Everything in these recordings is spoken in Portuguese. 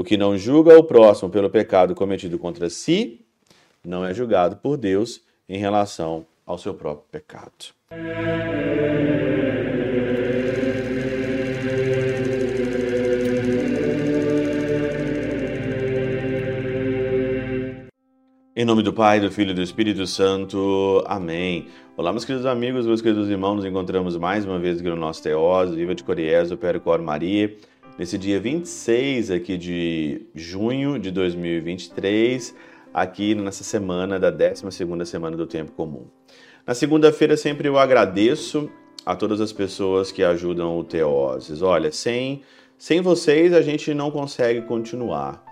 O que não julga o próximo pelo pecado cometido contra si, não é julgado por Deus em relação ao seu próprio pecado. Em nome do Pai, do Filho e do Espírito Santo. Amém. Olá, meus queridos amigos, meus queridos irmãos, nos encontramos mais uma vez aqui no nosso Teós, Viva de Coriés, o Percor Maria, nesse dia 26 aqui de junho de 2023, aqui nessa semana da 12ª semana do Tempo Comum. Na segunda-feira sempre eu agradeço a todas as pessoas que ajudam o Teoses. Olha, sem, sem vocês a gente não consegue continuar.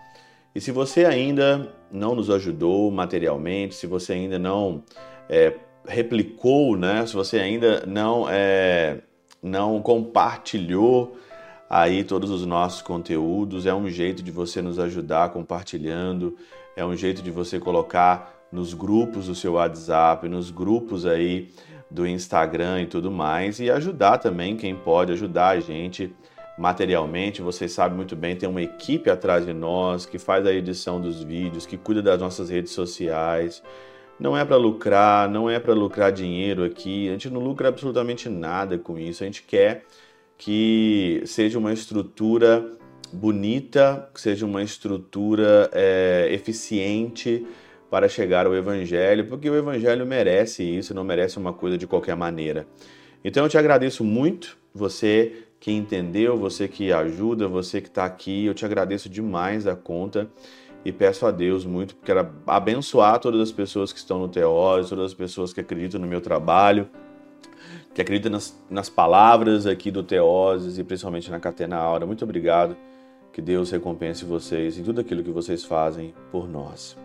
E se você ainda não nos ajudou materialmente, se você ainda não é, replicou, né? se você ainda não, é, não compartilhou aí todos os nossos conteúdos, é um jeito de você nos ajudar compartilhando, é um jeito de você colocar nos grupos do seu WhatsApp, nos grupos aí do Instagram e tudo mais, e ajudar também quem pode ajudar a gente materialmente, vocês sabem muito bem, tem uma equipe atrás de nós que faz a edição dos vídeos, que cuida das nossas redes sociais. Não é para lucrar, não é para lucrar dinheiro aqui. A gente não lucra absolutamente nada com isso. A gente quer que seja uma estrutura bonita, que seja uma estrutura é, eficiente para chegar ao Evangelho, porque o Evangelho merece isso, não merece uma coisa de qualquer maneira. Então eu te agradeço muito, você que entendeu, você que ajuda, você que está aqui. Eu te agradeço demais a conta e peço a Deus muito, porque quero abençoar todas as pessoas que estão no Teós, todas as pessoas que acreditam no meu trabalho, que acreditam nas, nas palavras aqui do Teoses e principalmente na Catena Aura. Muito obrigado. Que Deus recompense vocês em tudo aquilo que vocês fazem por nós.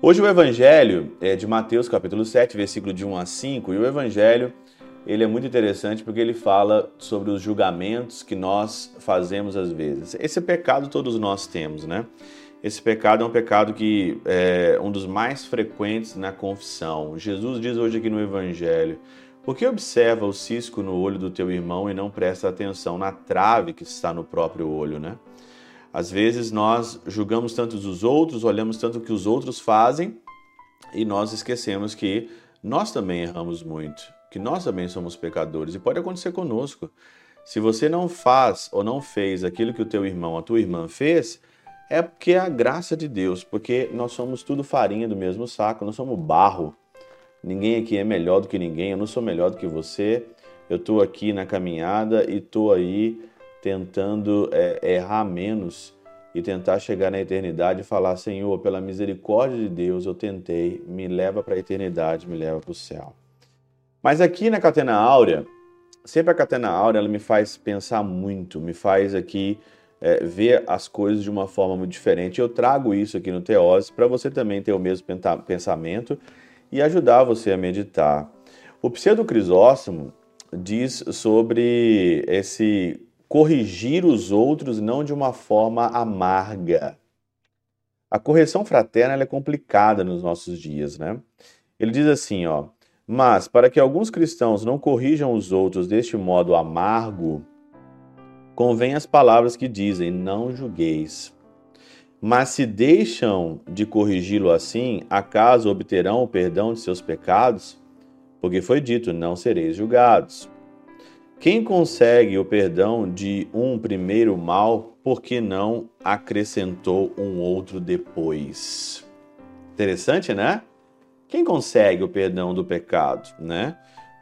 Hoje o Evangelho é de Mateus capítulo 7, versículo de 1 a 5, e o Evangelho ele é muito interessante porque ele fala sobre os julgamentos que nós fazemos às vezes. Esse pecado todos nós temos, né? Esse pecado é um pecado que é um dos mais frequentes na confissão. Jesus diz hoje aqui no Evangelho: Por que observa o cisco no olho do teu irmão e não presta atenção na trave que está no próprio olho, né? Às vezes nós julgamos tanto os outros, olhamos tanto o que os outros fazem e nós esquecemos que nós também erramos muito que nós também somos pecadores e pode acontecer conosco. Se você não faz ou não fez aquilo que o teu irmão, a tua irmã fez, é porque é a graça de Deus, porque nós somos tudo farinha do mesmo saco, nós somos barro. Ninguém aqui é melhor do que ninguém, eu não sou melhor do que você. Eu estou aqui na caminhada e estou aí tentando é, errar menos e tentar chegar na eternidade e falar: Senhor, pela misericórdia de Deus, eu tentei, me leva para a eternidade, me leva para o céu. Mas aqui na Catena Áurea, sempre a Catena Áurea ela me faz pensar muito, me faz aqui é, ver as coisas de uma forma muito diferente. Eu trago isso aqui no Teose para você também ter o mesmo pensamento e ajudar você a meditar. O Pseudo Crisóstomo diz sobre esse corrigir os outros não de uma forma amarga. A correção fraterna é complicada nos nossos dias, né? Ele diz assim, ó, mas, para que alguns cristãos não corrijam os outros deste modo amargo, convém as palavras que dizem: não julgueis. Mas se deixam de corrigi-lo assim, acaso obterão o perdão de seus pecados? Porque foi dito: não sereis julgados. Quem consegue o perdão de um primeiro mal, por que não acrescentou um outro depois? Interessante, né? Quem consegue o perdão do pecado, né?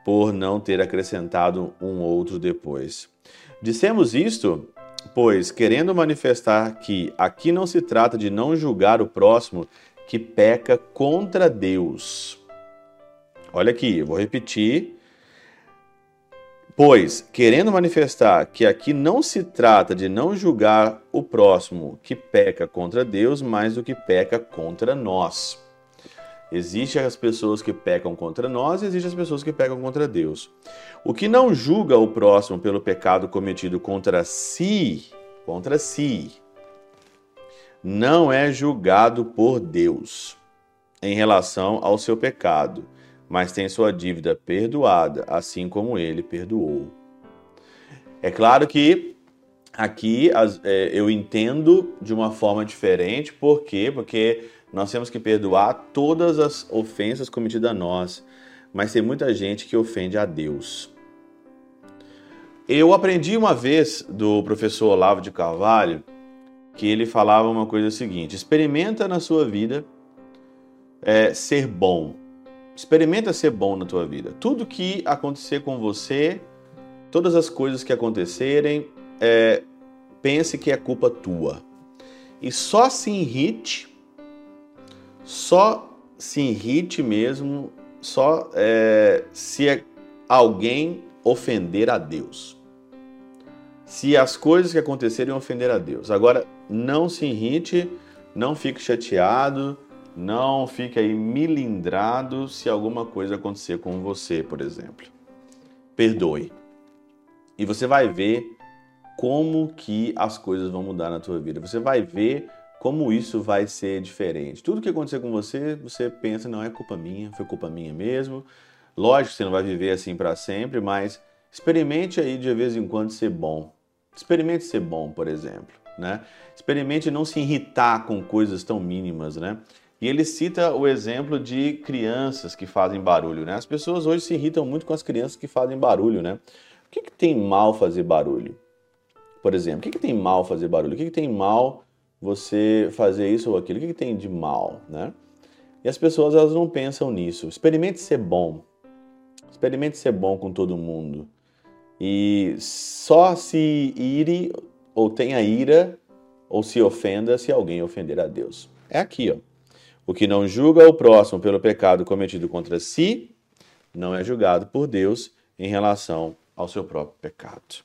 Por não ter acrescentado um outro depois. Dissemos isto, pois, querendo manifestar que aqui não se trata de não julgar o próximo que peca contra Deus. Olha aqui, eu vou repetir. Pois, querendo manifestar que aqui não se trata de não julgar o próximo que peca contra Deus, mas o que peca contra nós. Existem as pessoas que pecam contra nós e existem as pessoas que pecam contra Deus. O que não julga o próximo pelo pecado cometido contra si, contra si, não é julgado por Deus em relação ao seu pecado, mas tem sua dívida perdoada, assim como ele perdoou. É claro que aqui é, eu entendo de uma forma diferente, por quê? Porque nós temos que perdoar todas as ofensas cometidas a nós, mas tem muita gente que ofende a Deus. Eu aprendi uma vez do professor Olavo de Carvalho que ele falava uma coisa seguinte: experimenta na sua vida é, ser bom. Experimenta ser bom na tua vida. Tudo que acontecer com você, todas as coisas que acontecerem, é, pense que é culpa tua. E só se irrite, só se irrite mesmo, só é, se alguém ofender a Deus. Se as coisas que acontecerem ofender a Deus. Agora, não se irrite, não fique chateado, não fique aí milindrado se alguma coisa acontecer com você, por exemplo. Perdoe. E você vai ver como que as coisas vão mudar na tua vida. Você vai ver como isso vai ser diferente. Tudo que acontecer com você, você pensa, não é culpa minha, foi culpa minha mesmo. Lógico que você não vai viver assim para sempre, mas experimente aí de vez em quando ser bom. Experimente ser bom, por exemplo, né? Experimente não se irritar com coisas tão mínimas, né? E ele cita o exemplo de crianças que fazem barulho, né? As pessoas hoje se irritam muito com as crianças que fazem barulho, né? O que, que tem mal fazer barulho? Por exemplo, o que, que tem mal fazer barulho? O que, que tem mal você fazer isso ou aquilo? O que, tem de mal, né? E as pessoas elas não pensam nisso. Experimente ser bom. Experimente ser bom com todo mundo. E só se ire ou tenha ira ou se ofenda se alguém ofender a Deus. É aqui, ó. O que não julga o próximo pelo pecado cometido contra si, não é julgado por Deus em relação ao seu próprio pecado.